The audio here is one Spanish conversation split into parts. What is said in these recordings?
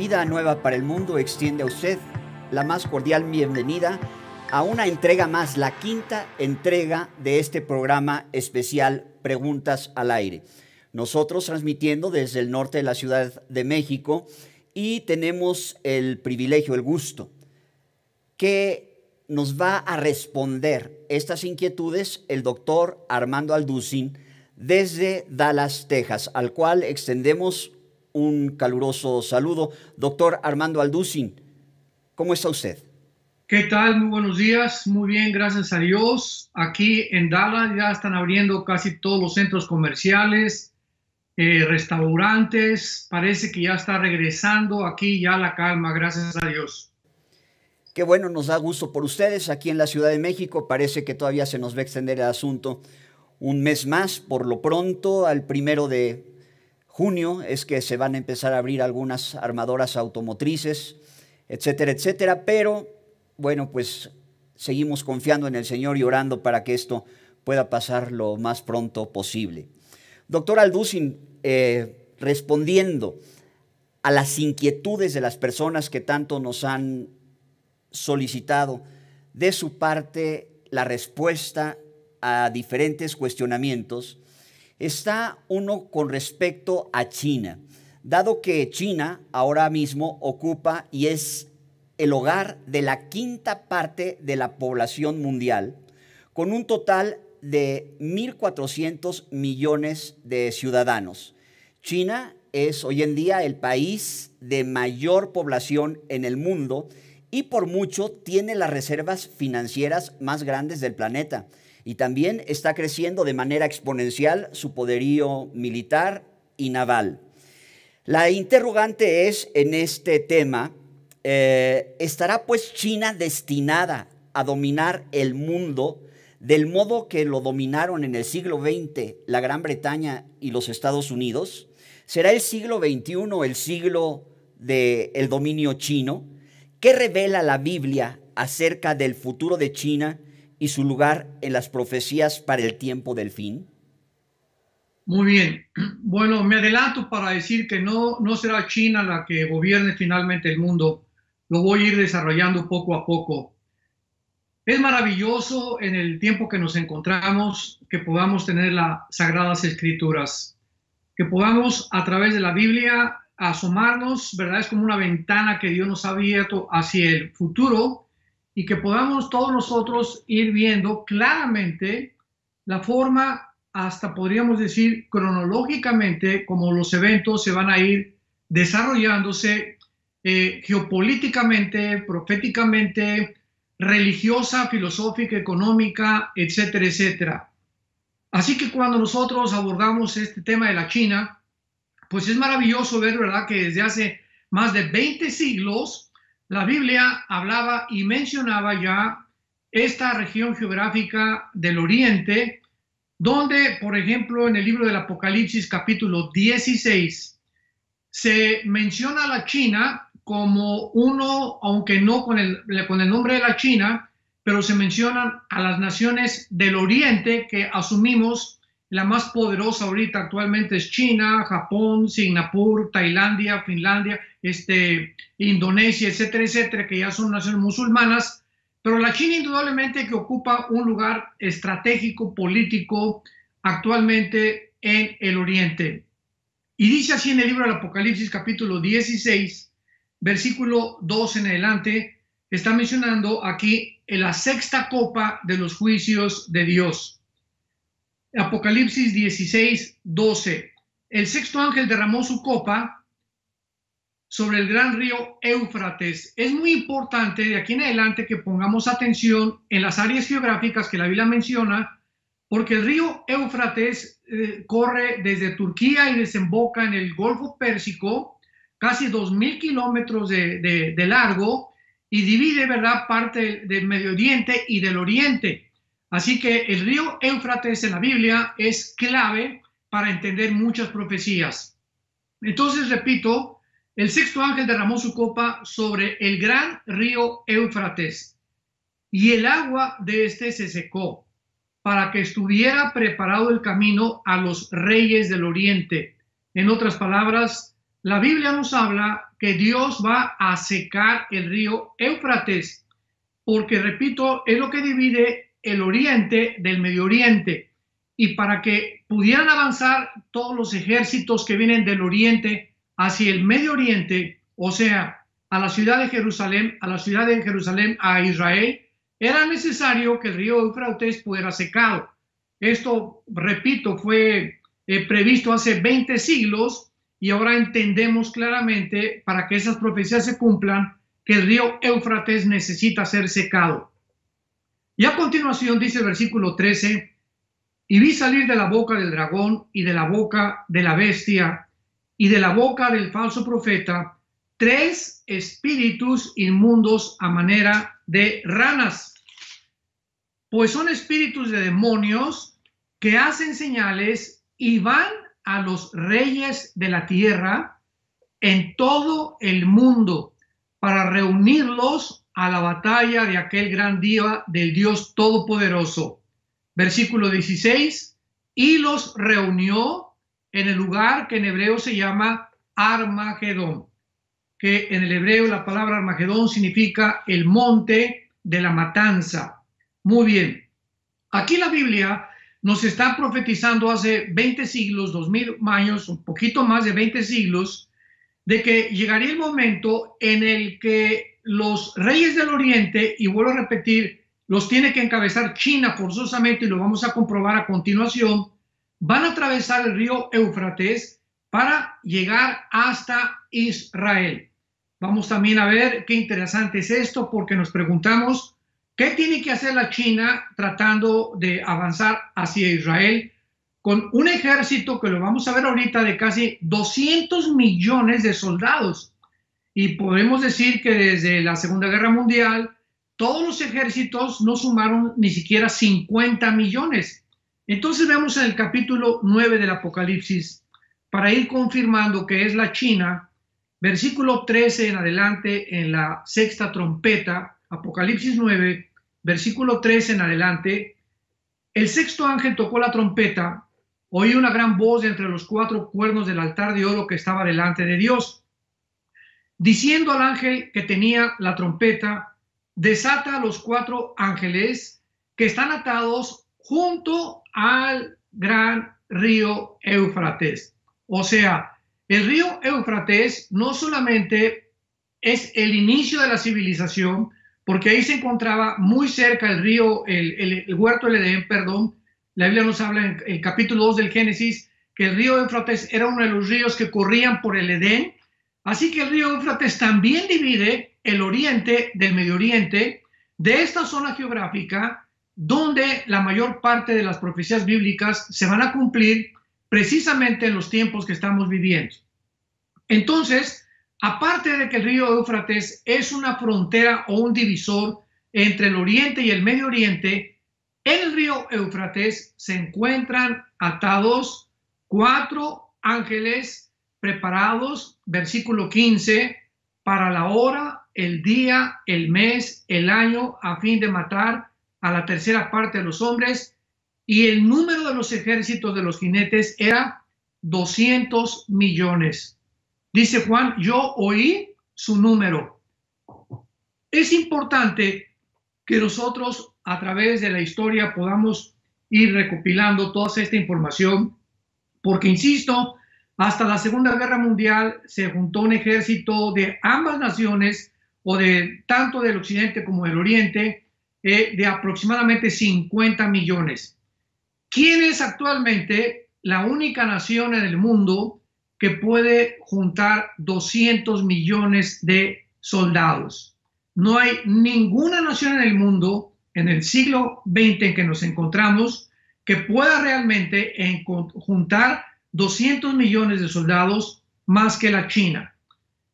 Vida Nueva para el Mundo extiende a usted la más cordial bienvenida a una entrega más, la quinta entrega de este programa especial Preguntas al Aire. Nosotros transmitiendo desde el norte de la Ciudad de México y tenemos el privilegio, el gusto, que nos va a responder estas inquietudes el doctor Armando Alducin desde Dallas, Texas, al cual extendemos un caluroso saludo. Doctor Armando Alducin, ¿cómo está usted? ¿Qué tal? Muy buenos días. Muy bien, gracias a Dios. Aquí en Dallas ya están abriendo casi todos los centros comerciales, eh, restaurantes. Parece que ya está regresando aquí ya la calma, gracias a Dios. Qué bueno, nos da gusto por ustedes. Aquí en la Ciudad de México parece que todavía se nos va a extender el asunto un mes más. Por lo pronto, al primero de junio es que se van a empezar a abrir algunas armadoras automotrices, etcétera, etcétera, pero bueno, pues seguimos confiando en el Señor y orando para que esto pueda pasar lo más pronto posible. Doctor Alducin, eh, respondiendo a las inquietudes de las personas que tanto nos han solicitado, de su parte la respuesta a diferentes cuestionamientos, está uno con respecto a China, dado que China ahora mismo ocupa y es el hogar de la quinta parte de la población mundial, con un total de 1.400 millones de ciudadanos. China es hoy en día el país de mayor población en el mundo y por mucho tiene las reservas financieras más grandes del planeta y también está creciendo de manera exponencial su poderío militar y naval. La interrogante es en este tema, eh, ¿estará pues China destinada a dominar el mundo del modo que lo dominaron en el siglo XX la Gran Bretaña y los Estados Unidos? ¿Será el siglo XXI el siglo del dominio chino? ¿Qué revela la Biblia acerca del futuro de China y su lugar en las profecías para el tiempo del fin? Muy bien. Bueno, me adelanto para decir que no, no será China la que gobierne finalmente el mundo. Lo voy a ir desarrollando poco a poco. Es maravilloso en el tiempo que nos encontramos que podamos tener las sagradas escrituras, que podamos a través de la Biblia asomarnos, ¿verdad? Es como una ventana que Dios nos ha abierto hacia el futuro y que podamos todos nosotros ir viendo claramente la forma, hasta podríamos decir cronológicamente, como los eventos se van a ir desarrollándose eh, geopolíticamente, proféticamente, religiosa, filosófica, económica, etcétera, etcétera. Así que cuando nosotros abordamos este tema de la China, pues es maravilloso ver, ¿verdad?, que desde hace más de 20 siglos, la Biblia hablaba y mencionaba ya esta región geográfica del Oriente, donde, por ejemplo, en el libro del Apocalipsis capítulo 16, se menciona a la China como uno, aunque no con el, con el nombre de la China, pero se mencionan a las naciones del Oriente que asumimos la más poderosa ahorita actualmente es China, Japón, Singapur, Tailandia, Finlandia, este, Indonesia, etcétera, etcétera, que ya son naciones musulmanas. Pero la China indudablemente que ocupa un lugar estratégico, político, actualmente en el Oriente. Y dice así en el libro del Apocalipsis capítulo 16, versículo 2 en adelante, está mencionando aquí la sexta copa de los juicios de Dios. Apocalipsis 16, 12. El sexto ángel derramó su copa sobre el gran río Éufrates. Es muy importante de aquí en adelante que pongamos atención en las áreas geográficas que la Biblia menciona, porque el río Éufrates eh, corre desde Turquía y desemboca en el Golfo Pérsico, casi 2.000 kilómetros de, de largo, y divide, ¿verdad?, parte del Medio Oriente y del Oriente. Así que el río Éufrates en la Biblia es clave para entender muchas profecías. Entonces, repito, el sexto ángel derramó su copa sobre el gran río Éufrates y el agua de este se secó para que estuviera preparado el camino a los reyes del oriente. En otras palabras, la Biblia nos habla que Dios va a secar el río Éufrates, porque, repito, es lo que divide el oriente del Medio Oriente. Y para que pudieran avanzar todos los ejércitos que vienen del oriente hacia el Medio Oriente, o sea, a la ciudad de Jerusalén, a la ciudad de Jerusalén, a Israel, era necesario que el río Éufrates fuera secado. Esto, repito, fue eh, previsto hace 20 siglos y ahora entendemos claramente para que esas profecías se cumplan que el río Éufrates necesita ser secado. Y a continuación dice el versículo 13, y vi salir de la boca del dragón y de la boca de la bestia y de la boca del falso profeta tres espíritus inmundos a manera de ranas, pues son espíritus de demonios que hacen señales y van a los reyes de la tierra en todo el mundo para reunirlos a la batalla de aquel gran día del Dios Todopoderoso. Versículo 16, y los reunió en el lugar que en hebreo se llama Armagedón que en el hebreo la palabra Armagedón significa el monte de la matanza. Muy bien. Aquí la Biblia nos está profetizando hace 20 siglos, 2000 años, un poquito más de 20 siglos, de que llegaría el momento en el que los reyes del oriente, y vuelvo a repetir, los tiene que encabezar China forzosamente, y lo vamos a comprobar a continuación, van a atravesar el río Éufrates para llegar hasta Israel. Vamos también a ver qué interesante es esto porque nos preguntamos qué tiene que hacer la China tratando de avanzar hacia Israel con un ejército que lo vamos a ver ahorita de casi 200 millones de soldados. Y podemos decir que desde la Segunda Guerra Mundial todos los ejércitos no sumaron ni siquiera 50 millones. Entonces vemos en el capítulo 9 del Apocalipsis, para ir confirmando que es la China versículo 13 en adelante, en la sexta trompeta, Apocalipsis 9, versículo 13 en adelante, el sexto ángel tocó la trompeta, oí una gran voz entre los cuatro cuernos del altar de oro que estaba delante de Dios, diciendo al ángel que tenía la trompeta, desata a los cuatro ángeles que están atados junto al gran río Éufrates. O sea, el río Éufrates no solamente es el inicio de la civilización, porque ahí se encontraba muy cerca el río, el, huerto del Edén, perdón. La Biblia nos habla en el capítulo 2 del Génesis que el río Éufrates era uno de los ríos que corrían por el Edén. Así que el río Éufrates también divide el oriente del Medio Oriente de esta zona geográfica donde la mayor parte de las profecías bíblicas se van a cumplir precisamente en los tiempos que estamos viviendo. Entonces, aparte de que el río Éufrates es una frontera o un divisor entre el Oriente y el Medio Oriente, en el río Éufrates se encuentran atados cuatro ángeles preparados, versículo 15, para la hora, el día, el mes, el año, a fin de matar a la tercera parte de los hombres y el número de los ejércitos de los jinetes era 200 millones. Dice Juan, yo oí su número. Es importante que nosotros a través de la historia podamos ir recopilando toda esta información, porque, insisto, hasta la Segunda Guerra Mundial se juntó un ejército de ambas naciones, o de tanto del Occidente como del Oriente, eh, de aproximadamente 50 millones. ¿Quién es actualmente la única nación en el mundo que puede juntar 200 millones de soldados? No hay ninguna nación en el mundo en el siglo XX en que nos encontramos que pueda realmente juntar 200 millones de soldados más que la China.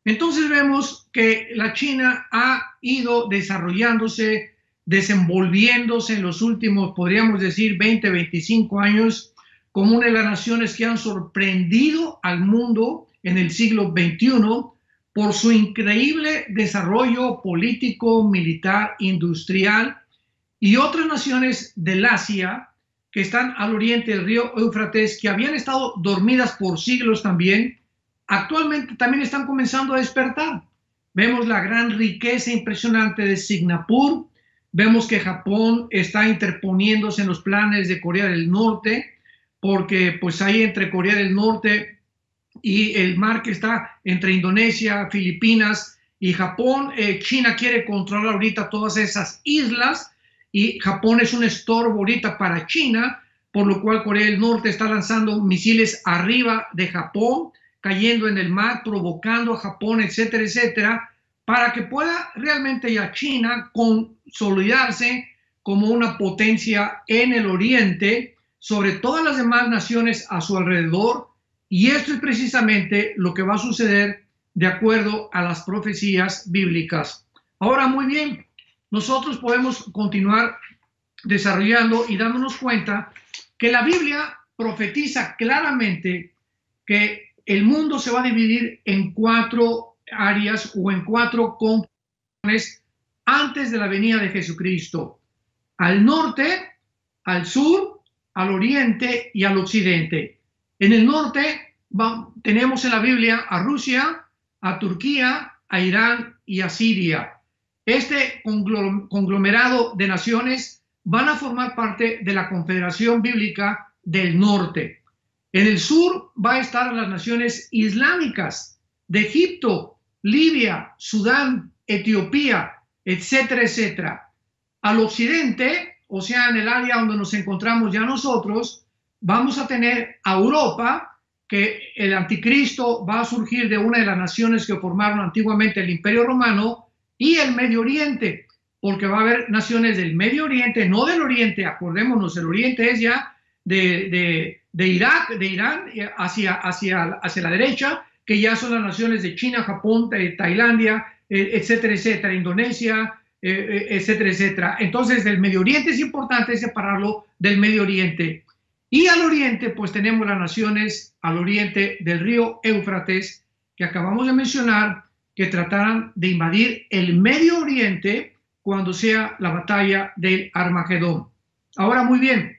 Entonces vemos que la China ha ido desarrollándose desenvolviéndose en los últimos, podríamos decir, 20, 25 años como una de las naciones que han sorprendido al mundo en el siglo XXI por su increíble desarrollo político, militar, industrial y otras naciones del Asia que están al oriente del río Éufrates, que habían estado dormidas por siglos también, actualmente también están comenzando a despertar. Vemos la gran riqueza impresionante de Singapur, vemos que Japón está interponiéndose en los planes de Corea del Norte, porque pues ahí entre Corea del Norte y el mar que está entre Indonesia, Filipinas y Japón, eh, China quiere controlar ahorita todas esas islas y Japón es un estorbo ahorita para China, por lo cual Corea del Norte está lanzando misiles arriba de Japón, cayendo en el mar, provocando a Japón, etcétera, etcétera, para que pueda realmente ya China consolidarse como una potencia en el oriente sobre todas las demás naciones a su alrededor. Y esto es precisamente lo que va a suceder de acuerdo a las profecías bíblicas. Ahora, muy bien, nosotros podemos continuar desarrollando y dándonos cuenta que la Biblia profetiza claramente que el mundo se va a dividir en cuatro áreas o en cuatro componentes antes de la venida de Jesucristo. Al norte, al sur, al oriente y al occidente. En el norte tenemos en la Biblia a Rusia, a Turquía, a Irán y a Siria. Este conglomerado de naciones van a formar parte de la Confederación Bíblica del Norte. En el sur va a estar las naciones islámicas de Egipto, Libia, Sudán, Etiopía, etcétera, etcétera. Al occidente, o sea, en el área donde nos encontramos ya nosotros, vamos a tener a Europa, que el anticristo va a surgir de una de las naciones que formaron antiguamente el Imperio Romano, y el Medio Oriente, porque va a haber naciones del Medio Oriente, no del Oriente, acordémonos, el Oriente es ya de, Irak, de Irán, eh, hacia, hacia, hacia la derecha, que ya son las naciones de China, Japón, Tailandia, eh, etcétera, etcétera, Indonesia, eh, etcétera, etcétera. Entonces, del Medio Oriente es importante separarlo del Medio Oriente. Y al oriente, pues tenemos las naciones al oriente del río Éufrates, que acabamos de mencionar, que trataran de invadir el Medio Oriente cuando sea la batalla del Armagedón. Ahora, muy bien,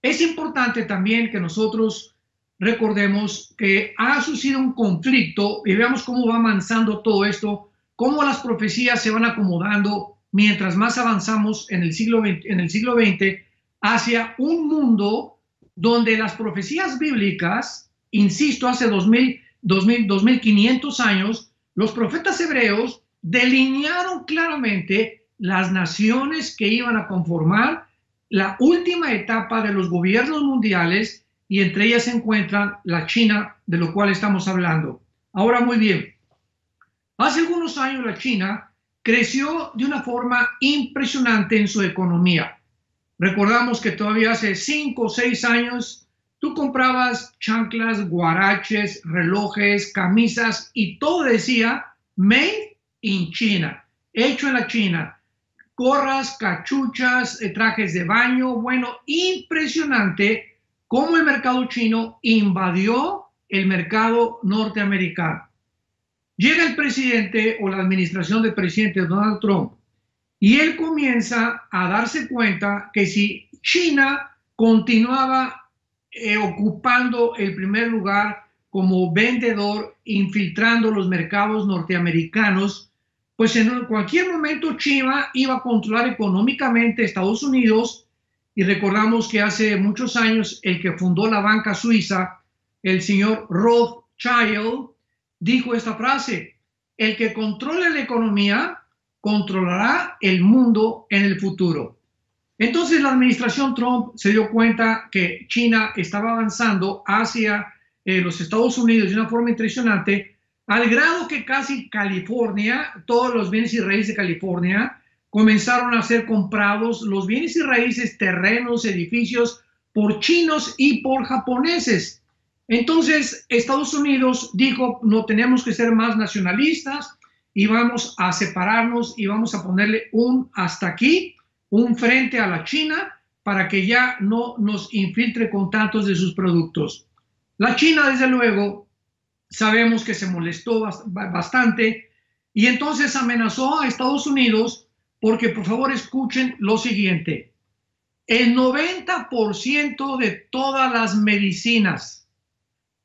es importante también que nosotros recordemos que ha sucedido un conflicto y veamos cómo va avanzando todo esto, cómo las profecías se van acomodando mientras más avanzamos en el siglo XX, en el siglo XX hacia un mundo donde las profecías bíblicas, insisto, hace 2000, 2000, 2500 años, los profetas hebreos delinearon claramente las naciones que iban a conformar la última etapa de los gobiernos mundiales y entre ellas se encuentra la China, de lo cual estamos hablando. Ahora muy bien, hace algunos años la China creció de una forma impresionante en su economía. Recordamos que todavía hace cinco o seis años tú comprabas chanclas, guaraches, relojes, camisas y todo decía Made in China, hecho en la China gorras, cachuchas, eh, trajes de baño. Bueno, impresionante cómo el mercado chino invadió el mercado norteamericano. Llega el presidente o la administración del presidente Donald Trump y él comienza a darse cuenta que si China continuaba eh, ocupando el primer lugar como vendedor, infiltrando los mercados norteamericanos, pues en cualquier momento China iba a controlar económicamente Estados Unidos y recordamos que hace muchos años el que fundó la banca suiza, el señor Rothschild, dijo esta frase, el que controle la economía controlará el mundo en el futuro. Entonces la administración Trump se dio cuenta que China estaba avanzando hacia eh, los Estados Unidos de una forma impresionante al grado que casi California, todos los bienes y raíces de California, comenzaron a ser comprados, los bienes y raíces, terrenos, edificios, por chinos y por japoneses. Entonces, Estados Unidos dijo, no tenemos que ser más nacionalistas y vamos a separarnos y vamos a ponerle un hasta aquí, un frente a la China para que ya no nos infiltre con tantos de sus productos. La China, desde luego, sabemos que se molestó bastante y entonces amenazó a Estados Unidos porque por favor escuchen lo siguiente. El 90% de todas las medicinas,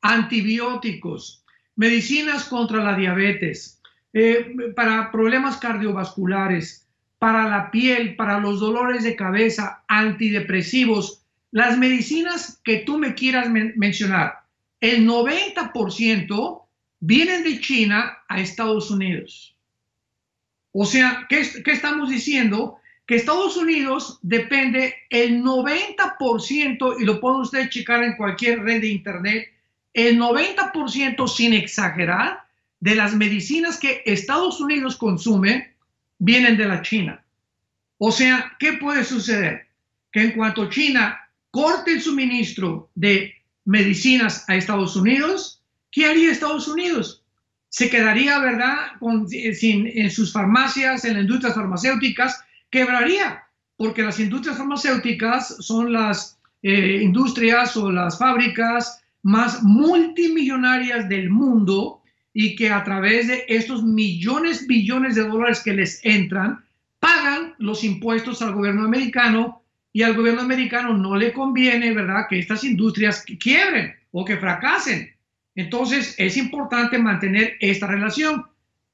antibióticos, medicinas contra la diabetes, eh, para problemas cardiovasculares, para la piel, para los dolores de cabeza, antidepresivos, las medicinas que tú me quieras mencionar, el 90% vienen de China a Estados Unidos. O sea, ¿qué, ¿qué, estamos diciendo? Que Estados Unidos depende el 90%, y lo puede usted checar en cualquier red de Internet, el 90% sin exagerar de las medicinas que Estados Unidos consume vienen de la China. O sea, ¿qué puede suceder? Que en cuanto China corte el suministro de medicinas a Estados Unidos, ¿qué haría Estados Unidos? Se quedaría, ¿verdad?, con, sin, en sus farmacias, en las industrias farmacéuticas, quebraría, porque las industrias farmacéuticas son las eh, industrias o las fábricas más multimillonarias del mundo y que a través de estos millones, billones de dólares que les entran, pagan los impuestos al gobierno americano y al gobierno americano no le conviene, ¿verdad?, que estas industrias quiebren o que fracasen. Entonces es importante mantener esta relación.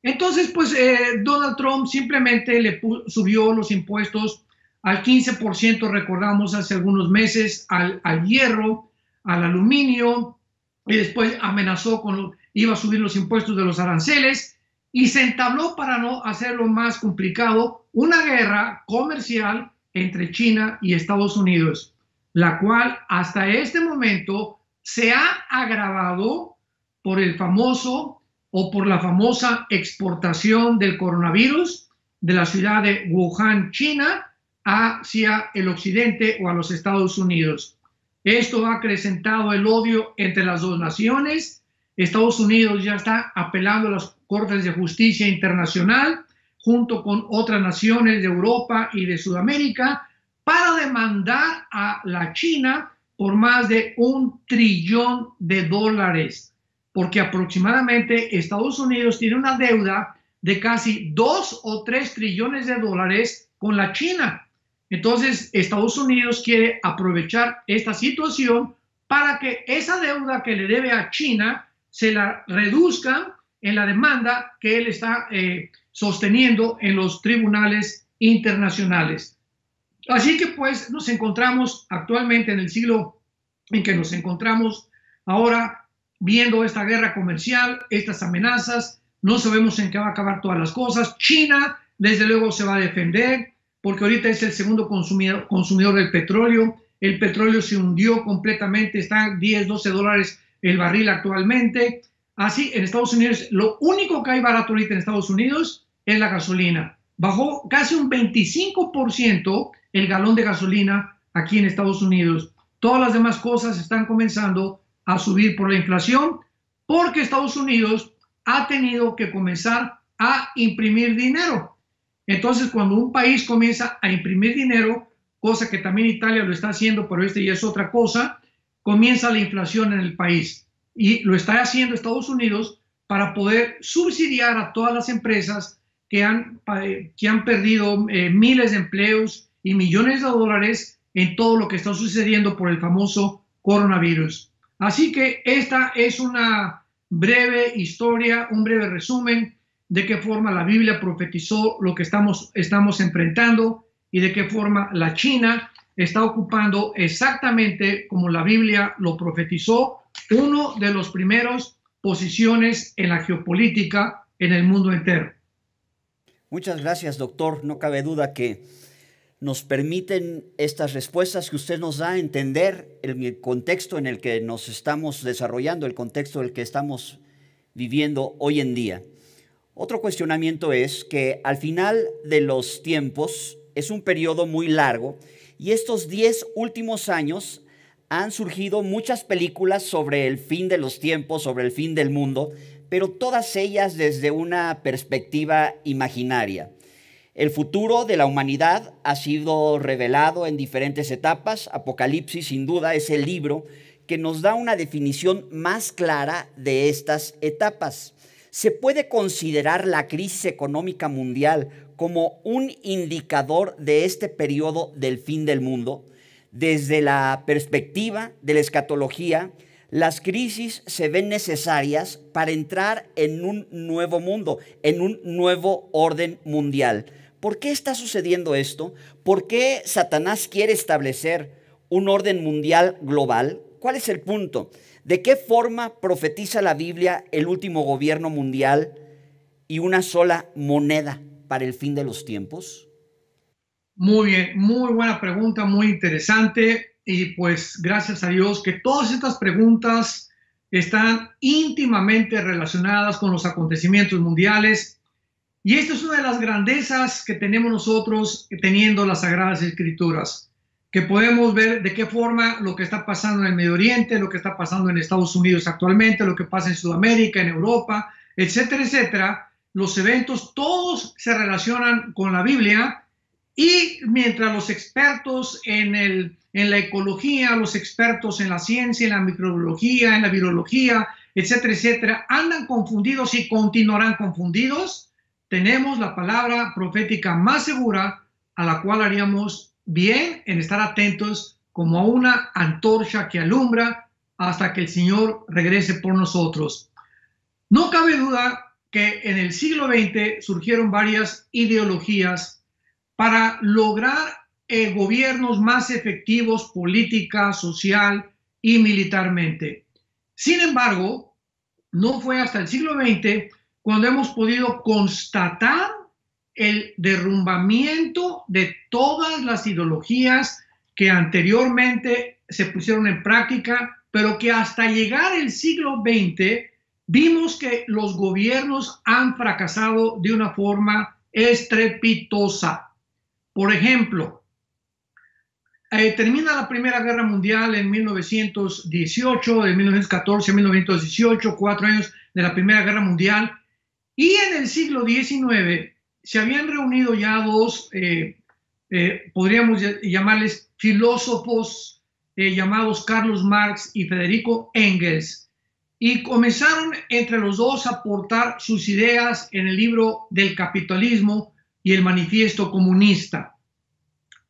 Entonces, pues eh, Donald Trump simplemente le subió los impuestos al 15%, recordamos hace algunos meses, al, al hierro, al aluminio, y después amenazó con, iba a subir los impuestos de los aranceles, y se entabló para no hacerlo más complicado una guerra comercial entre China y Estados Unidos, la cual hasta este momento se ha agravado por el famoso o por la famosa exportación del coronavirus de la ciudad de Wuhan, China, hacia el occidente o a los Estados Unidos. Esto ha acrecentado el odio entre las dos naciones Estados Unidos ya está apelando a las Cortes de Justicia Internacional junto con otras naciones de Europa y de Sudamérica para demandar a la China por más de un trillón de dólares, porque aproximadamente Estados Unidos tiene una deuda de casi dos o tres trillones de dólares con la China. Entonces, Estados Unidos quiere aprovechar esta situación para que esa deuda que le debe a China se la reduzca en la demanda que él está eh, sosteniendo en los tribunales internacionales. Así que pues nos encontramos actualmente en el siglo en que nos encontramos ahora viendo esta guerra comercial, estas amenazas, no sabemos en qué va a acabar todas las cosas. China, desde luego, se va a defender porque ahorita es el segundo consumidor, consumidor del petróleo. El petróleo se hundió completamente, está 10, 12 dólares el barril actualmente. Así, en Estados Unidos, lo único que hay barato ahorita en Estados Unidos es la gasolina. Bajó casi un 25% el galón de gasolina aquí en Estados Unidos. Todas las demás cosas están comenzando a subir por la inflación porque Estados Unidos ha tenido que comenzar a imprimir dinero. Entonces, cuando un país comienza a imprimir dinero, cosa que también Italia lo está haciendo, pero este ya es otra cosa, comienza la inflación en el país. Y lo está haciendo Estados Unidos para poder subsidiar a todas las empresas que han, que han perdido eh, miles de empleos y millones de dólares en todo lo que está sucediendo por el famoso coronavirus. Así que esta es una breve historia, un breve resumen de qué forma la Biblia profetizó lo que estamos, estamos enfrentando y de qué forma la China está ocupando exactamente como la Biblia lo profetizó, uno de los primeros posiciones en la geopolítica en el mundo entero. Muchas gracias, doctor. No cabe duda que nos permiten estas respuestas que usted nos da a entender el contexto en el que nos estamos desarrollando, el contexto en el que estamos viviendo hoy en día. Otro cuestionamiento es que al final de los tiempos es un periodo muy largo y estos 10 últimos años han surgido muchas películas sobre el fin de los tiempos, sobre el fin del mundo, pero todas ellas desde una perspectiva imaginaria. El futuro de la humanidad ha sido revelado en diferentes etapas. Apocalipsis, sin duda, es el libro que nos da una definición más clara de estas etapas. Se puede considerar la crisis económica mundial como un indicador de este periodo del fin del mundo. Desde la perspectiva de la escatología, las crisis se ven necesarias para entrar en un nuevo mundo, en un nuevo orden mundial. ¿Por qué está sucediendo esto? ¿Por qué Satanás quiere establecer un orden mundial global? ¿Cuál es el punto? ¿De qué forma profetiza la Biblia el último gobierno mundial y una sola moneda para el fin de los tiempos? Muy bien, muy buena pregunta, muy interesante y pues gracias a Dios que todas estas preguntas están íntimamente relacionadas con los acontecimientos mundiales. Y esta es una de las grandezas que tenemos nosotros teniendo las Sagradas Escrituras, que podemos ver de qué forma lo que está pasando en el Medio Oriente, lo que está pasando en Estados Unidos actualmente, lo que pasa en Sudamérica, en Europa, etcétera, etcétera. Los eventos todos se relacionan con la Biblia y mientras los expertos en el en la ecología, los expertos en la ciencia, en la microbiología, en la virología, etcétera, etcétera, andan confundidos y continuarán confundidos, tenemos la palabra profética más segura a la cual haríamos bien en estar atentos como a una antorcha que alumbra hasta que el Señor regrese por nosotros. No cabe duda que en el siglo XX surgieron varias ideologías para lograr eh, gobiernos más efectivos política, social y militarmente. Sin embargo, no fue hasta el siglo XX cuando hemos podido constatar el derrumbamiento de todas las ideologías que anteriormente se pusieron en práctica, pero que hasta llegar el siglo XX vimos que los gobiernos han fracasado de una forma estrepitosa. Por ejemplo, eh, termina la Primera Guerra Mundial en 1918, de 1914 a 1918, cuatro años de la Primera Guerra Mundial, y en el siglo XIX se habían reunido ya dos, eh, eh, podríamos llamarles filósofos llamados Carlos Marx y Federico Engels, y comenzaron entre los dos a aportar sus ideas en el libro del capitalismo y el manifiesto comunista.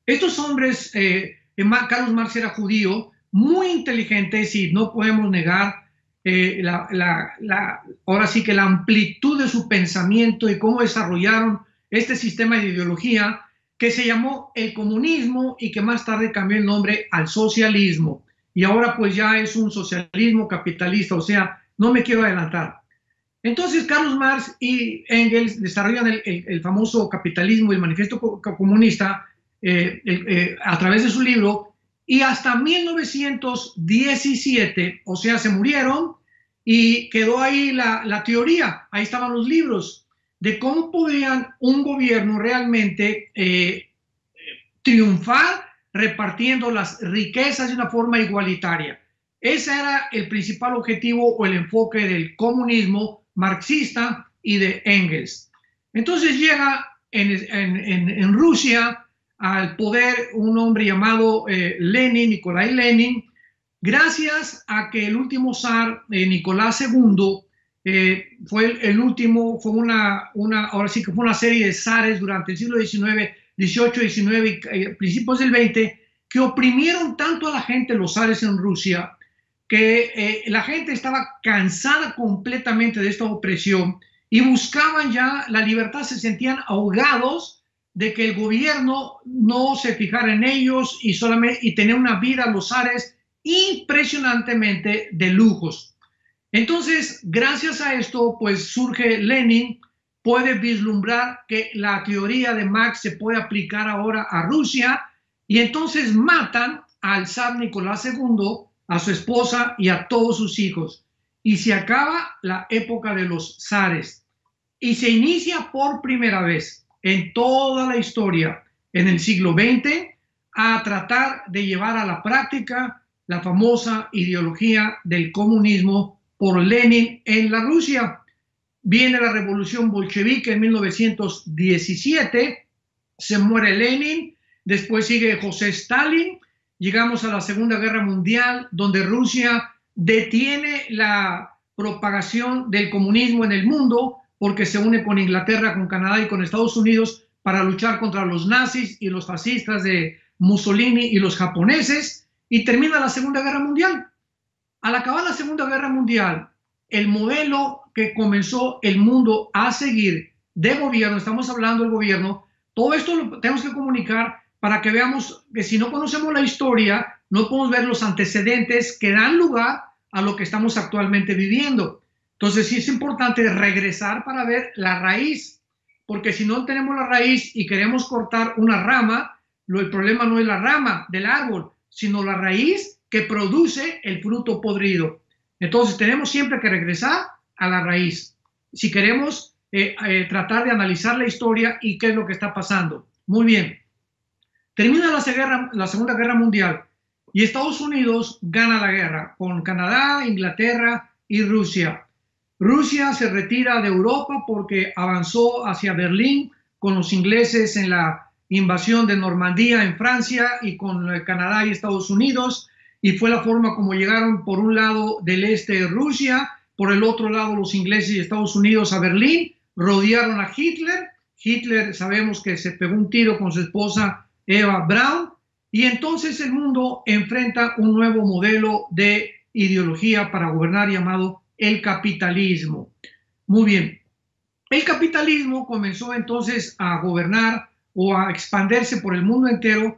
Estos hombres, eh, Carlos Marx era judío, muy inteligentes y no podemos negar eh, ahora sí que la amplitud de su pensamiento y cómo desarrollaron este sistema de ideología que se llamó el comunismo y que más tarde cambió el nombre al socialismo. Y ahora pues ya es un socialismo capitalista, o sea, no me quiero adelantar. Entonces Carlos Marx y Engels desarrollan el, el famoso capitalismo y el manifiesto comunista eh, eh, a través de su libro y hasta 1917, o sea, se murieron y quedó ahí la, teoría, ahí estaban los libros de cómo podrían un gobierno realmente eh, triunfar repartiendo las riquezas de una forma igualitaria. Ese era el principal objetivo o el enfoque del comunismo marxista y de Engels. Entonces llega en, Rusia al poder un hombre llamado eh, Lenin, Nikolai Lenin, gracias a que el último zar, eh, Nicolás II, eh, fue el, último, fue una, una, ahora sí que fue una serie de zares durante el siglo XIX, XVIII, XIX y principios del XX, que oprimieron tanto a la gente, los zares en Rusia, que la gente estaba cansada completamente de esta opresión y buscaban ya la libertad, se sentían ahogados de que el gobierno no se fijara en ellos y solamente y tener una vida los ares impresionantemente de lujos. Entonces, gracias a esto, pues surge Lenin, puede vislumbrar que la teoría de Marx se puede aplicar ahora a Rusia y entonces matan al zar Nicolás II, a su esposa y a todos sus hijos. Y se acaba la época de los zares. Y se inicia por primera vez en toda la historia en el siglo XX a tratar de llevar a la práctica la famosa ideología del comunismo por Lenin en la Rusia. Viene la revolución bolchevique en 1917, se muere Lenin, después sigue José Stalin, llegamos a la Segunda Guerra Mundial, donde Rusia detiene la propagación del comunismo en el mundo porque se une con Inglaterra, con Canadá y con Estados Unidos para luchar contra los nazis y los fascistas de Mussolini y los japoneses, y termina la Segunda Guerra Mundial. al acabar la Segunda Guerra Mundial, el modelo que comenzó el mundo a seguir de gobierno, estamos hablando del gobierno, todo esto lo tenemos que comunicar para que veamos que si no conocemos la historia, no podemos ver los antecedentes que dan lugar a lo que estamos actualmente viviendo. Entonces sí es importante regresar para ver la raíz, porque si no tenemos la raíz y queremos cortar una rama, lo, el problema no es la rama del árbol, sino la raíz que produce el fruto podrido. Entonces tenemos siempre que regresar a la raíz. Si queremos eh, eh, tratar de analizar la historia y qué es lo que está pasando. Muy bien. Termina la, la Segunda Guerra Mundial y Estados Unidos gana la guerra con Canadá, Inglaterra y Rusia. Rusia se retira de Europa porque avanzó hacia Berlín con los ingleses en la invasión de Normandía en Francia y con Canadá y Estados Unidos. Y fue la forma como llegaron por un lado del este Rusia, por el otro lado los ingleses y Estados Unidos a Berlín, rodearon a Hitler. Hitler sabemos que se pegó un tiro con su esposa Eva Braun. Y entonces el mundo enfrenta un nuevo modelo de ideología para gobernar llamado el capitalismo. Muy bien. El capitalismo comenzó entonces a gobernar o a expandirse por el mundo entero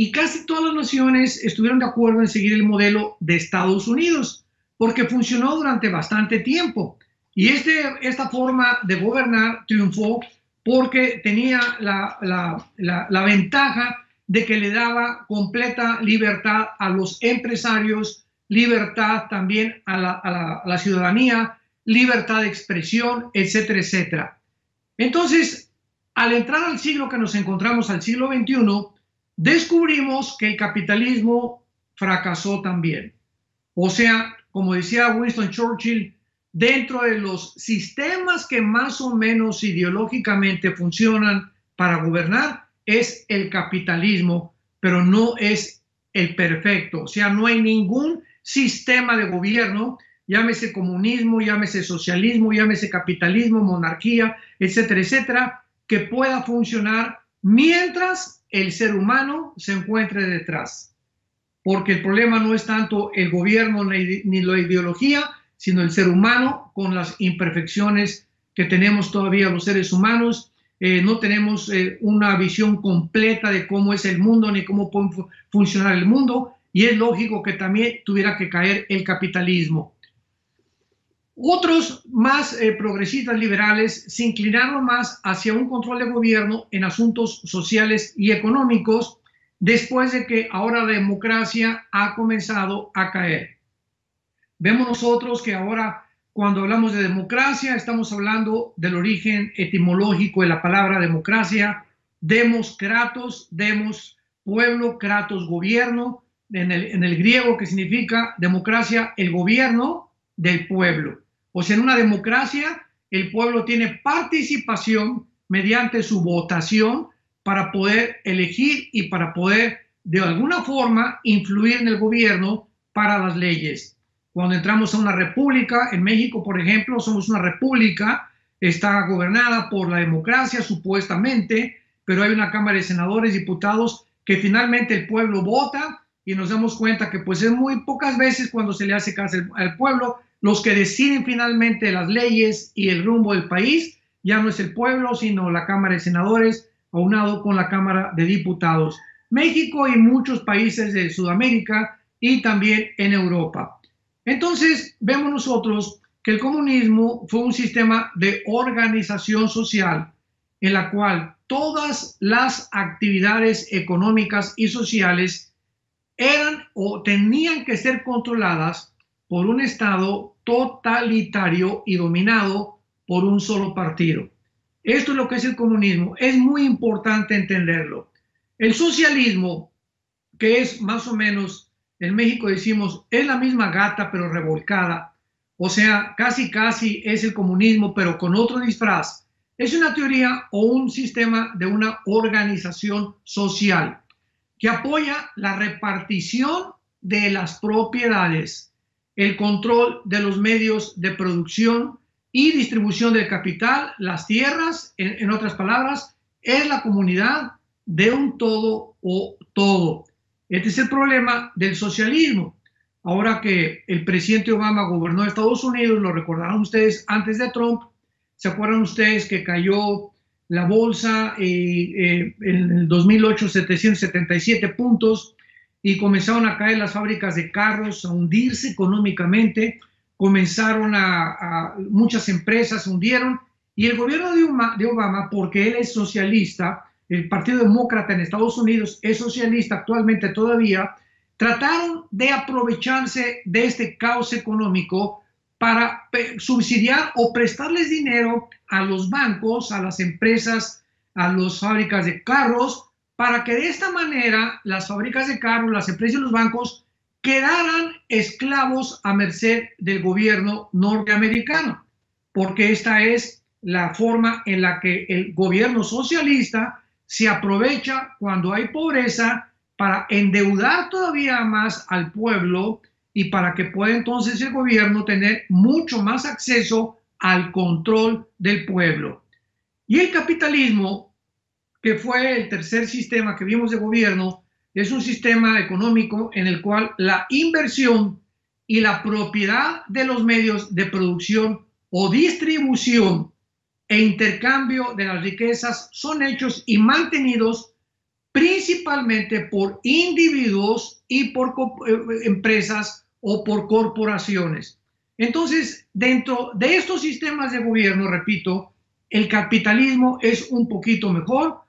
y casi todas las naciones estuvieron de acuerdo en seguir el modelo de Estados Unidos porque funcionó durante bastante tiempo. Y este, esta forma de gobernar triunfó porque tenía la, la, la, ventaja de que le daba completa libertad a los empresarios, libertad también a la, a la, ciudadanía, libertad de expresión, etcétera, etcétera. Entonces, al entrar al siglo que nos encontramos, al siglo XXI, descubrimos que el capitalismo fracasó también. O sea, como decía Winston Churchill, dentro de los sistemas que más o menos ideológicamente funcionan para gobernar, es el capitalismo, pero no es el perfecto. O sea, no hay ningún sistema de gobierno, llámese comunismo, llámese socialismo, llámese capitalismo, monarquía, etcétera, etcétera, que pueda funcionar mientras el ser humano se encuentre detrás. Porque el problema no es tanto el gobierno ni la ideología, sino el ser humano con las imperfecciones que tenemos todavía los seres humanos. Eh, no tenemos eh, una visión completa de cómo es el mundo ni cómo puede funcionar el mundo y es lógico que también tuviera que caer el capitalismo. Otros más eh, progresistas liberales se inclinaron más hacia un control de gobierno en asuntos sociales y económicos después de que ahora la democracia ha comenzado a caer. Vemos nosotros que ahora cuando hablamos de democracia estamos hablando del origen etimológico de la palabra democracia, demos kratos, demos pueblo, kratos gobierno, en el, griego que significa democracia, el gobierno del pueblo. O sea, en una democracia el pueblo tiene participación mediante su votación para poder elegir y para poder de alguna forma influir en el gobierno para las leyes. Cuando entramos a una república, en México, por ejemplo, somos una república, está gobernada por la democracia supuestamente, pero hay una Cámara de Senadores, diputados, que finalmente el pueblo vota y nos damos cuenta que pues es muy pocas veces cuando se le hace caso al pueblo, los que deciden finalmente las leyes y el rumbo del país, ya no es el pueblo, sino la Cámara de Senadores, aunado con la Cámara de Diputados. México y muchos países de Sudamérica y también en Europa. Entonces, vemos nosotros que el comunismo fue un sistema de organización social en la cual todas las actividades económicas y sociales eran o tenían que ser controladas por un Estado totalitario y dominado por un solo partido. Esto es lo que es el comunismo. Es muy importante entenderlo. El socialismo, que es más o menos, en México decimos, es la misma gata pero revolcada. O sea, casi casi es el comunismo pero con otro disfraz. Es una teoría o un sistema de una organización social que apoya la repartición de las propiedades, el control de los medios de producción y distribución del capital, las tierras, en, otras palabras, es la comunidad de un todo o todo. Este es el problema del socialismo. ahora que el presidente Obama gobernó Estados Unidos, lo recordarán ustedes antes de Trump, ¿se acuerdan ustedes que cayó la bolsa eh, eh, en el 2008 777 puntos y comenzaron a caer las fábricas de carros, a hundirse económicamente, comenzaron a, muchas empresas se hundieron y el gobierno de de Obama, porque él es socialista, el Partido Demócrata en Estados Unidos es socialista actualmente todavía, trataron de aprovecharse de este caos económico para subsidiar o prestarles dinero a los bancos, a las empresas, a las fábricas de carros, para que de esta manera las fábricas de carros, las empresas y los bancos quedaran esclavos a merced del gobierno norteamericano, porque esta es la forma en la que el gobierno socialista se aprovecha cuando hay pobreza para endeudar todavía más al pueblo y para que pueda entonces el gobierno tener mucho más acceso al control del pueblo. Y el capitalismo, que fue el tercer sistema que vimos de gobierno, es un sistema económico en el cual la inversión y la propiedad de los medios de producción o distribución e intercambio de las riquezas son hechos y mantenidos principalmente por individuos y por eh, empresas o por corporaciones. Entonces, dentro de estos sistemas de gobierno, repito, el capitalismo es un poquito mejor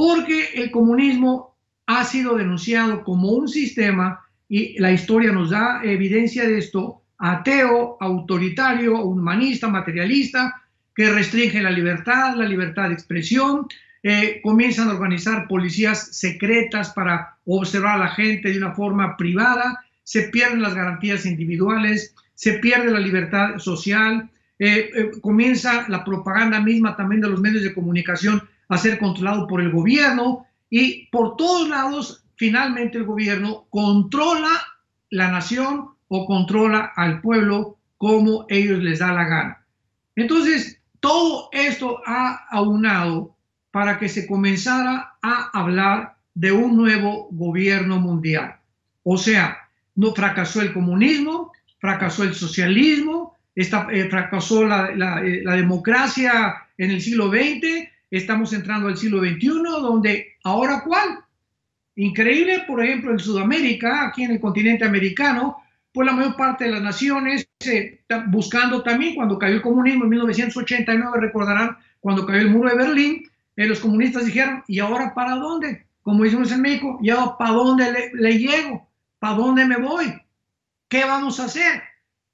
porque el comunismo ha sido denunciado como un sistema, y la historia nos da evidencia de esto, ateo, autoritario, humanista, materialista, que restringe la libertad, la libertad de expresión, eh, comienzan a organizar policías secretas para observar a la gente de una forma privada, se pierden las garantías individuales, se pierde la libertad social, eh, eh, comienza la propaganda misma también de los medios de comunicación a ser controlado por el gobierno, y por todos lados, finalmente el gobierno controla la nación o controla al pueblo como ellos les da la gana. Entonces, todo esto ha aunado para que se comenzara a hablar de un nuevo gobierno mundial. O sea, no fracasó el comunismo, fracasó el socialismo, eh, fracasó eh, la democracia en el siglo XX, estamos entrando al siglo XXI, donde ahora cuál? Increíble, por ejemplo, en Sudamérica, aquí en el continente americano, pues la mayor parte de las naciones eh, buscando también cuando cayó el comunismo en 1989, recordarán cuando cayó el muro de Berlín, eh, los comunistas dijeron, ¿y ahora para dónde? Como decimos en México, ¿y ahora para dónde le, le llego? ¿Para dónde me voy? ¿Qué vamos a hacer?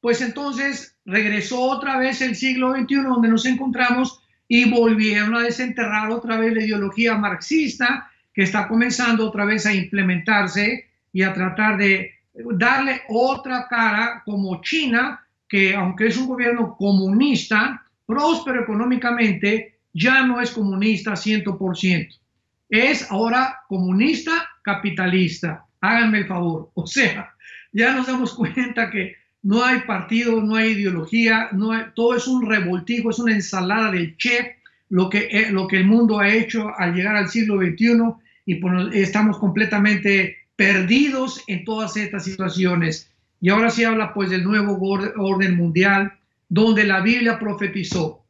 Pues entonces regresó otra vez el siglo XXI donde nos encontramos y volvieron a desenterrar otra vez la ideología marxista que está comenzando otra vez a implementarse y a tratar de darle otra cara como China, que aunque es un gobierno comunista, próspero económicamente, ya no es comunista 100%. Es ahora comunista capitalista. Háganme el favor. O sea, ya nos damos cuenta que no hay partido, no hay ideología, todo es un revoltijo, es una ensalada del che, lo que, eh, el mundo ha hecho al llegar al siglo XXI y estamos completamente perdidos en todas estas situaciones. Y ahora se habla pues del nuevo orden mundial, donde la Biblia profetizó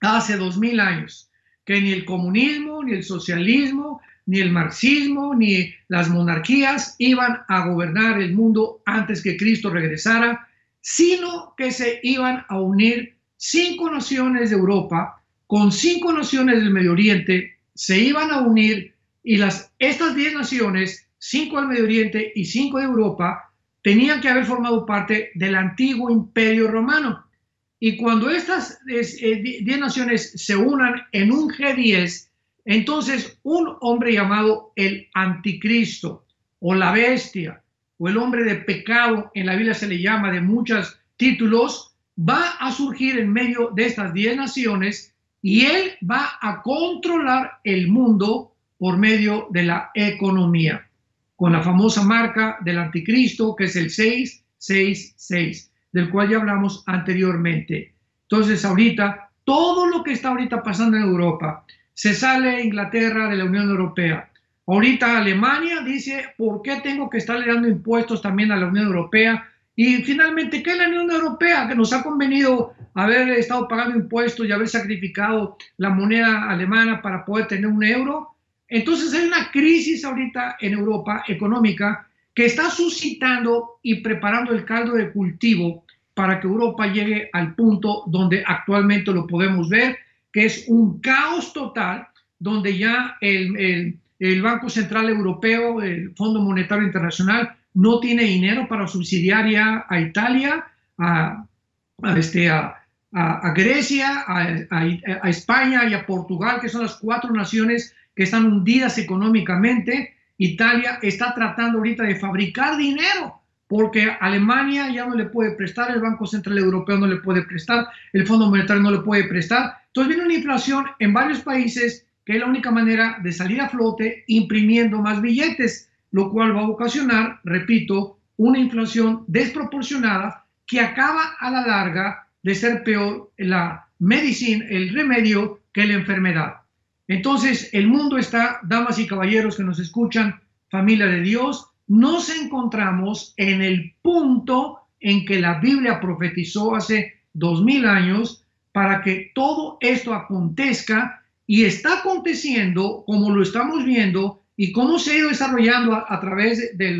hace dos mil años que ni el comunismo, ni el socialismo, ni el marxismo, ni las monarquías iban a gobernar el mundo antes que Cristo regresara, sino que se iban a unir cinco naciones de Europa con cinco naciones del Medio Oriente, se iban a unir y las, estas diez naciones, cinco del Medio Oriente y cinco de Europa, tenían que haber formado parte del antiguo imperio romano. Y cuando estas eh, diez naciones se unan en un G10, entonces, un hombre llamado el anticristo o la bestia o el hombre de pecado, en la Biblia se le llama de muchos títulos, va a surgir en medio de estas diez naciones y él va a controlar el mundo por medio de la economía, con la famosa marca del anticristo que es el 666, del cual ya hablamos anteriormente. Entonces, ahorita, todo lo que está ahorita pasando en Europa, se sale Inglaterra de la Unión Europea. Ahorita Alemania dice, ¿por qué tengo que estar dando impuestos también a la Unión Europea Y finalmente, ¿qué es la Unión Europea? Que nos ha convenido haber estado pagando impuestos y haber sacrificado la moneda alemana para poder tener un euro. Entonces hay una crisis ahorita en Europa económica que está suscitando y preparando el caldo de cultivo para que Europa llegue al punto donde actualmente lo podemos ver, que es un caos total, donde ya el, el Banco Central Europeo, el Fondo Monetario Internacional, no tiene dinero para subsidiar ya a Italia, a, este, a, Grecia, a, España y a Portugal, que son las cuatro naciones que están hundidas económicamente. Italia está tratando ahorita de fabricar dinero porque Alemania ya no le puede prestar, el Banco Central Europeo no le puede prestar, el Fondo Monetario no le puede prestar. Entonces viene una inflación en varios países que es la única manera de salir a flote imprimiendo más billetes lo cual va a ocasionar, repito, una inflación desproporcionada que acaba a la larga de ser peor la medicina, el remedio que la enfermedad. Entonces, el mundo está, damas y caballeros que nos escuchan, familia de Dios, nos encontramos en el punto en que la Biblia profetizó hace dos mil años para que todo esto acontezca y está aconteciendo como lo estamos viendo y cómo se ha ido desarrollando a, través de,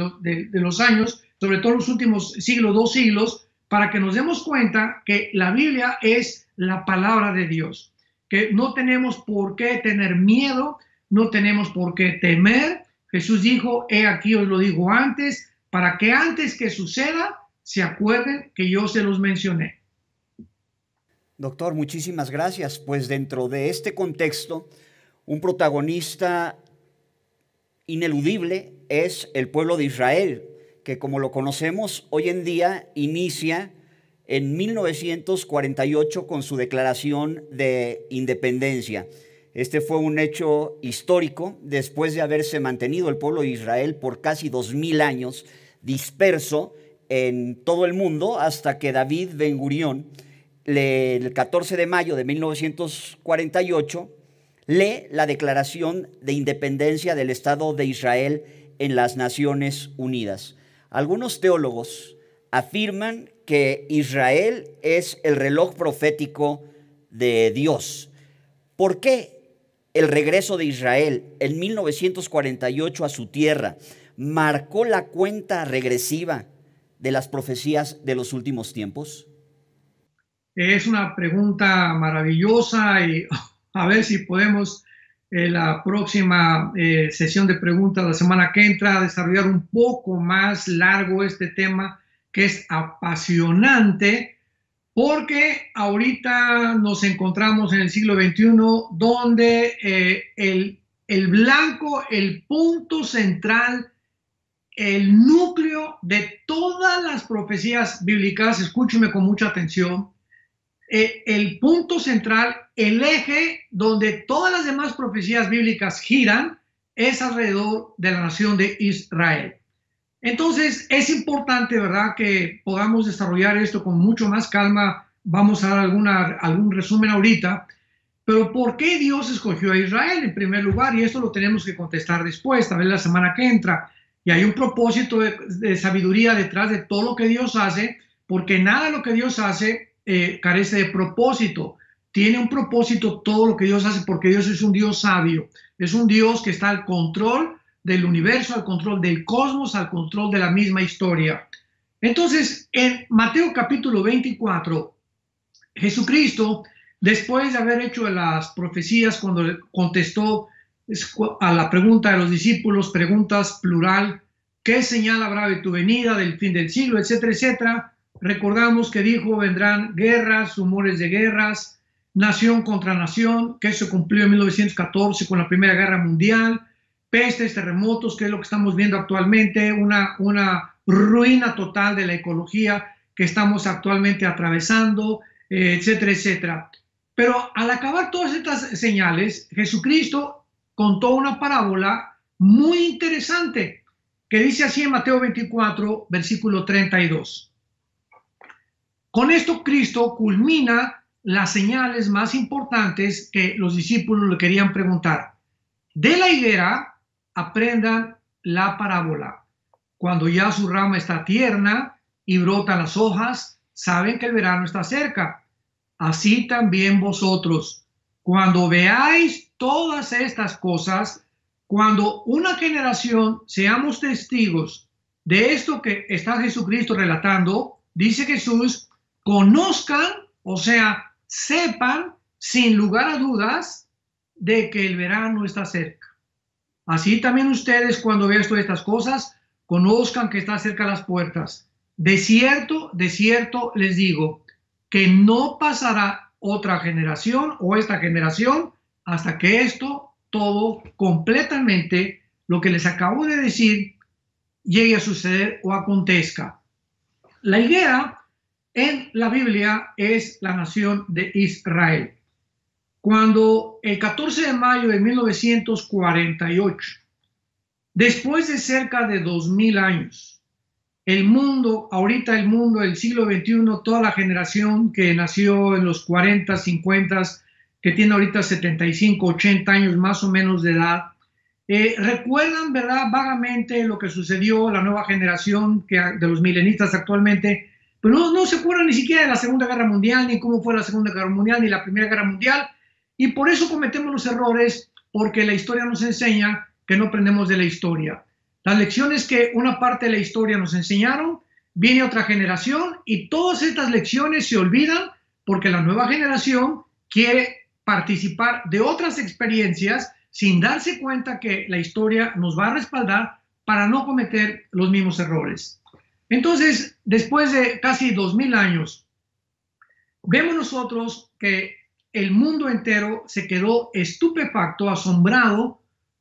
los años, sobre todo los últimos siglos, dos siglos, para que nos demos cuenta que la Biblia es la palabra de Dios, que no tenemos por qué tener miedo, no tenemos por qué temer. Jesús dijo, he aquí os lo digo antes, para que antes que suceda, se acuerden que yo se los mencioné. Doctor, muchísimas gracias. Pues dentro de este contexto, un protagonista ineludible es el pueblo de Israel, que como lo conocemos hoy en día inicia en 1948 con su declaración de independencia. Este fue un hecho histórico después de haberse mantenido el pueblo de Israel por casi dos mil años disperso en todo el mundo hasta que David Ben Gurión, el 14 de mayo de 1948, lee la Declaración de Independencia del Estado de Israel en las Naciones Unidas. Algunos teólogos afirman que Israel es el reloj profético de Dios. ¿Por qué el regreso de Israel en 1948 a su tierra marcó la cuenta regresiva de las profecías de los últimos tiempos? Es una pregunta maravillosa y a ver si podemos en la próxima eh, sesión de preguntas la semana que entra desarrollar un poco más largo este tema que es apasionante porque ahorita nos encontramos en el siglo XXI donde eh, el, el blanco, el punto central, el núcleo de todas las profecías bíblicas, escúcheme con mucha atención, eh, el punto central, el eje donde todas las demás profecías bíblicas giran, es alrededor de la nación de Israel. Entonces, es importante, ¿verdad?, que podamos desarrollar esto con mucho más calma. Vamos a dar algún resumen ahorita. Pero ¿por qué Dios escogió a Israel en primer lugar? Y esto lo tenemos que contestar después, tal vez la semana que entra. Y hay un propósito de, de sabiduría detrás de todo lo que Dios hace, porque nada de lo que Dios hace eh, carece de propósito. Tiene un propósito todo lo que Dios hace porque Dios es un Dios sabio. Es un Dios que está al control del universo, al control del cosmos, al control de la misma historia. Entonces, en Mateo capítulo 24, Jesucristo, después de haber hecho las profecías, cuando contestó a la pregunta de los discípulos, preguntas plural, ¿qué señal habrá de tu venida, del fin del siglo, etcétera, etcétera? Recordamos que dijo, vendrán guerras, rumores de guerras, nación contra nación, que eso cumplió en 1914 con la Primera Guerra Mundial, pestes, terremotos, que es lo que estamos viendo actualmente, una, una ruina total de la ecología que estamos actualmente atravesando, eh, etcétera, etcétera. Pero al acabar todas estas señales, Jesucristo contó una parábola muy interesante que dice así en Mateo 24, versículo 32. Con esto Cristo culmina las señales más importantes que los discípulos le querían preguntar. De la higuera aprendan la parábola. Cuando ya su rama está tierna y brotan las hojas, saben que el verano está cerca. Así también vosotros, cuando veáis todas estas cosas, cuando una generación seamos testigos de esto que está Jesucristo relatando, dice Jesús, conozcan, o sea, sepan sin lugar a dudas de que el verano está cerca. Así también ustedes cuando vean todas estas cosas, conozcan que está cerca las puertas. De cierto, de cierto les digo que no pasará otra generación o esta generación hasta que esto todo completamente lo que les acabo de decir llegue a suceder o acontezca. La idea en la Biblia es la nación de Israel. Cuando el 14 de mayo de 1948, después de cerca de 2000 años, el mundo, ahorita el mundo del siglo XXI, toda la generación que nació en los 40, 50, que tiene ahorita 75, 80 años más o menos de edad, eh, recuerdan, ¿verdad?, vagamente lo que sucedió, la nueva generación que, de los milenistas actualmente, pero no, se acuerdan ni siquiera de la Segunda Guerra Mundial, ni cómo fue la Segunda Guerra Mundial, ni la Primera Guerra Mundial, y por eso cometemos los errores, porque la historia nos enseña que no aprendemos de la historia. Las lecciones que una parte de la historia nos enseñaron, viene otra generación y todas estas lecciones se olvidan porque la nueva generación quiere participar de otras experiencias sin darse cuenta que la historia nos va a respaldar para no cometer los mismos errores. Entonces, después de casi dos mil años, vemos nosotros que el mundo entero se quedó estupefacto, asombrado,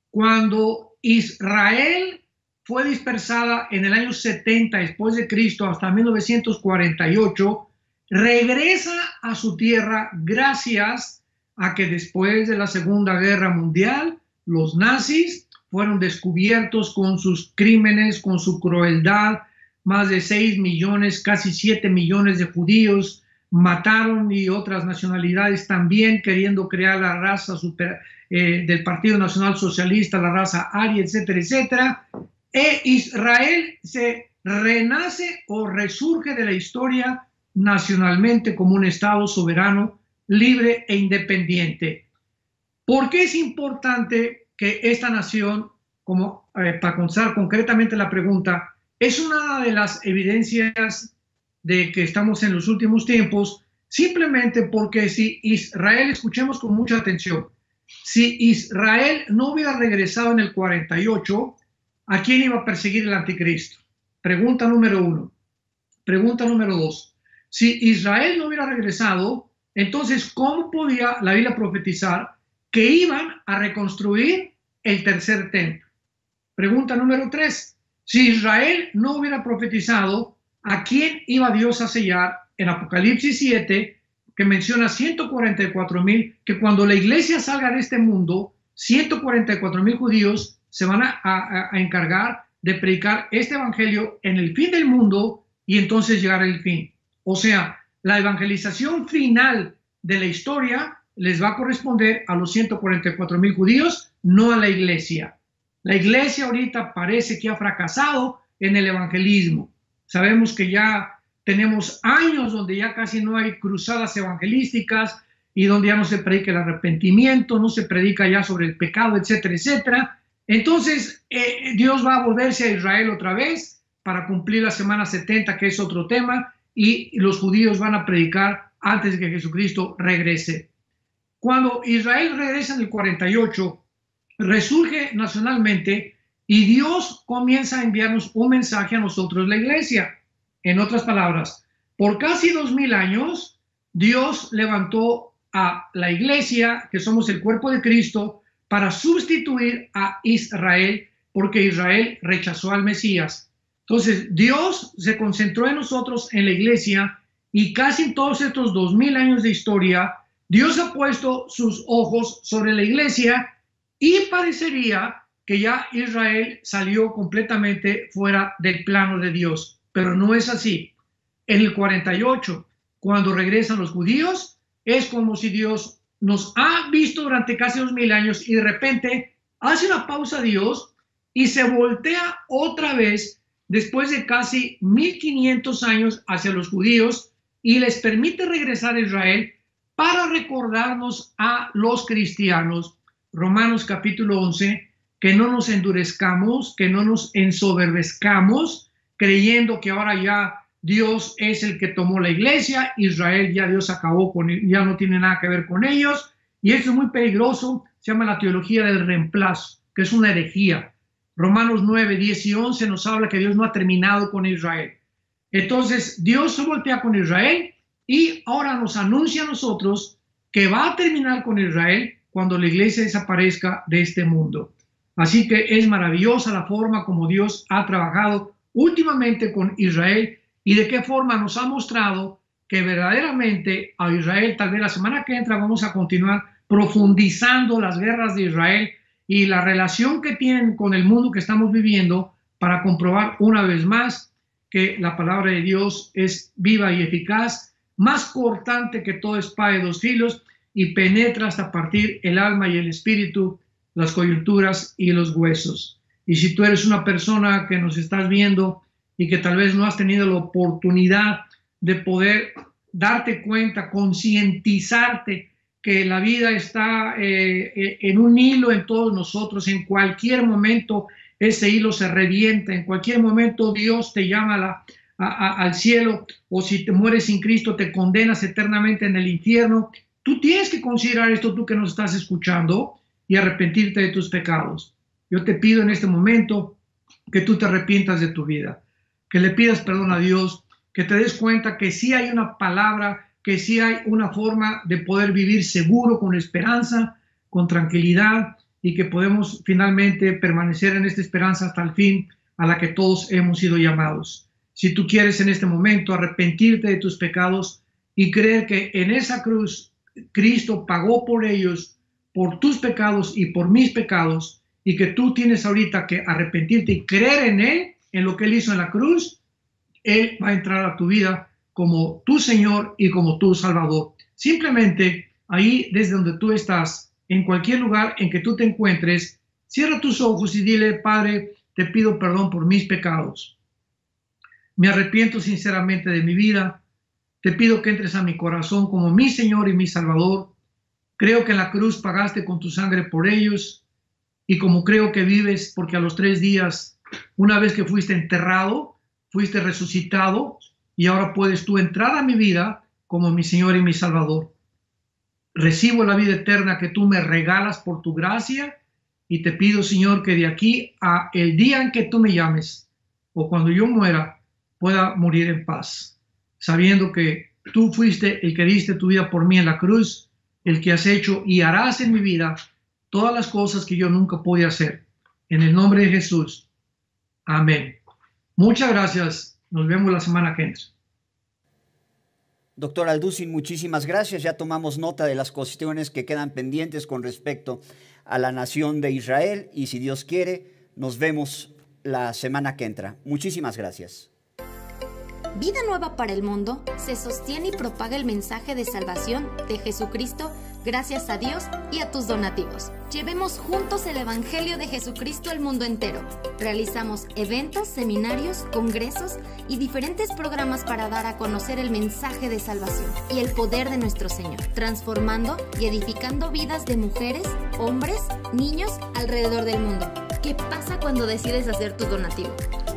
cuando Israel fue dispersada en el año 70 después de Cristo hasta 1948, regresa a su tierra gracias a que después de la Segunda Guerra Mundial, los nazis fueron descubiertos con sus crímenes, con su crueldad, más de 6 millones, casi 7 millones de judíos mataron y otras nacionalidades también queriendo crear la raza super, eh, del Partido Nacional Socialista, la raza aria, etcétera, etcétera. E Israel se renace o resurge de la historia nacionalmente como un Estado soberano libre e independiente. ¿Por qué es importante que esta nación, como eh, para contestar concretamente la pregunta, es una de las evidencias de que estamos en los últimos tiempos, simplemente porque si Israel, escuchemos con mucha atención, si Israel no hubiera regresado en el 48, ¿a quién iba a perseguir el anticristo? Pregunta número uno. Pregunta número dos. Si Israel no hubiera regresado, entonces, ¿cómo podía la Biblia profetizar que iban a reconstruir el tercer templo? Pregunta número tres. Si Israel no hubiera profetizado, ¿a quién iba Dios a sellar en Apocalipsis 7, que menciona 144 mil, que cuando la iglesia salga de este mundo, 144 mil judíos se van a, a, encargar de predicar este evangelio en el fin del mundo y entonces llegar al fin. O sea, la evangelización final de la historia les va a corresponder a los 144 mil judíos, no a la iglesia. La iglesia ahorita parece que ha fracasado en el evangelismo. Sabemos que ya tenemos años donde ya casi no hay cruzadas evangelísticas y donde ya no se predica el arrepentimiento, no se predica ya sobre el pecado, etcétera, etcétera. Entonces, eh, Dios va a volverse a Israel otra vez para cumplir la semana 70, que es otro tema, y los judíos van a predicar antes de que Jesucristo regrese. Cuando Israel regresa en el 48, resurge nacionalmente y Dios comienza a enviarnos un mensaje a nosotros, la iglesia. En otras palabras, por casi dos mil años, Dios levantó a la iglesia, que somos el cuerpo de Cristo, para sustituir a Israel, porque Israel rechazó al Mesías. Entonces, Dios se concentró en nosotros, en la iglesia, y casi en todos estos dos mil años de historia, Dios ha puesto sus ojos sobre la iglesia y parecería que ya Israel salió completamente fuera del plano de Dios, pero no es así. En el 48, cuando regresan los judíos, es como si Dios nos ha visto durante casi dos mil años y de repente hace una pausa a Dios y se voltea otra vez después de casi 1500 años hacia los judíos y les permite regresar a Israel para recordarnos a los cristianos, Romanos capítulo 11, que no nos endurezcamos, que no nos ensoberbezcamos, creyendo que ahora ya Dios es el que tomó la iglesia, Israel ya Dios acabó con ya no tiene nada que ver con ellos, y eso es muy peligroso, se llama la teología del reemplazo, que es una herejía. Romanos 9, 10 y 11 nos habla que Dios no ha terminado con Israel. Entonces, Dios se voltea con Israel y ahora nos anuncia a nosotros que va a terminar con Israel cuando la iglesia desaparezca de este mundo. Así que es maravillosa la forma como Dios ha trabajado últimamente con Israel y de qué forma nos ha mostrado que verdaderamente a Israel, tal vez la semana que entra vamos a continuar profundizando las guerras de Israel y la relación que tienen con el mundo que estamos viviendo para comprobar una vez más que la palabra de Dios es viva y eficaz, más cortante que todo espada de dos filos y penetra hasta partir el alma y el espíritu, las coyunturas y los huesos. Y si tú eres una persona que nos estás viendo y que tal vez no has tenido la oportunidad de poder darte cuenta, concientizarte que la vida está eh, eh, en un hilo en todos nosotros, en cualquier momento ese hilo se revienta, en cualquier momento Dios te llama al cielo o si te mueres sin Cristo te condenas eternamente en el infierno. Tú tienes que considerar esto tú que nos estás escuchando y arrepentirte de tus pecados. Yo te pido en este momento que tú te arrepientas de tu vida que le pidas perdón a Dios, que te des cuenta que sí hay una palabra, que sí hay una forma de poder vivir seguro, con esperanza, con tranquilidad y que podemos finalmente permanecer en esta esperanza hasta el fin a la que todos hemos sido llamados. Si tú quieres en este momento arrepentirte de tus pecados y creer que en esa cruz Cristo pagó por ellos, por tus pecados y por mis pecados, y que tú tienes ahorita que arrepentirte y creer en Él, en lo que Él hizo en la cruz, Él va a entrar a tu vida como tu Señor y como tu Salvador. Simplemente ahí desde donde tú estás, en cualquier lugar en que tú te encuentres, cierra tus ojos y dile, Padre, te pido perdón por mis pecados. Me arrepiento sinceramente de mi vida. Te pido que entres a mi corazón como mi Señor y mi Salvador. Creo que en la cruz pagaste con tu sangre por ellos y como creo que vives porque a los tres días una vez que fuiste enterrado, fuiste resucitado y ahora puedes tú entrar a mi vida como mi Señor y mi Salvador. Recibo la vida eterna que tú me regalas por tu gracia y te pido, Señor, que de aquí a el día en que tú me llames o cuando yo muera, pueda morir en paz, sabiendo que tú fuiste el que diste tu vida por mí en la cruz, el que has hecho y harás en mi vida todas las cosas que yo nunca pude hacer. En el nombre de Jesús. Amén. Muchas gracias. Nos vemos la semana que entra. Doctor Alducin, muchísimas gracias. Ya tomamos nota de las cuestiones que quedan pendientes con respecto a la nación de Israel y si Dios quiere, nos vemos la semana que entra. Muchísimas gracias. Vida Nueva para el Mundo se sostiene y propaga el mensaje de salvación de Jesucristo gracias a Dios y a tus donativos. Llevemos juntos el Evangelio de Jesucristo al mundo entero. Realizamos eventos, seminarios, congresos y diferentes programas para dar a conocer el mensaje de salvación y el poder de nuestro Señor, transformando y edificando vidas de mujeres, hombres, niños alrededor del mundo. ¿Qué pasa cuando decides hacer tu donativo?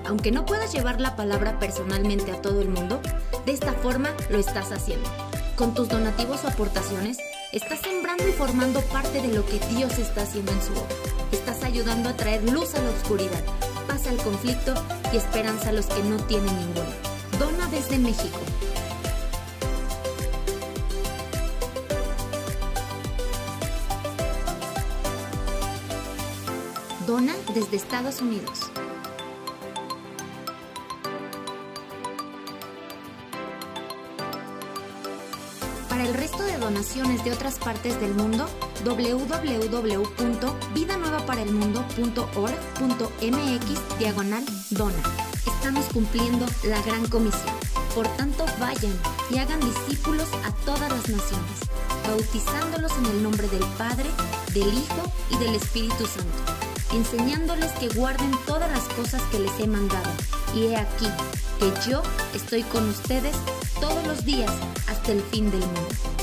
Aunque no puedas llevar la palabra personalmente a todo el mundo, de esta forma lo estás haciendo. Con tus donativos o aportaciones, estás sembrando y formando parte de lo que Dios está haciendo en su obra. Estás ayudando a traer luz a la oscuridad, paz al conflicto y esperanza a los que no tienen ninguna. Dona desde México. Dona desde Estados Unidos. Donaciones de otras partes del mundo, www.vidanuevaparelmundo.org.mx diagonal dona. Estamos cumpliendo la gran comisión. Por tanto, vayan y hagan discípulos a todas las naciones, bautizándolos en el nombre del Padre, del Hijo y del Espíritu Santo, enseñándoles que guarden todas las cosas que les he mandado y he aquí que yo estoy con ustedes todos los días hasta el fin del mundo.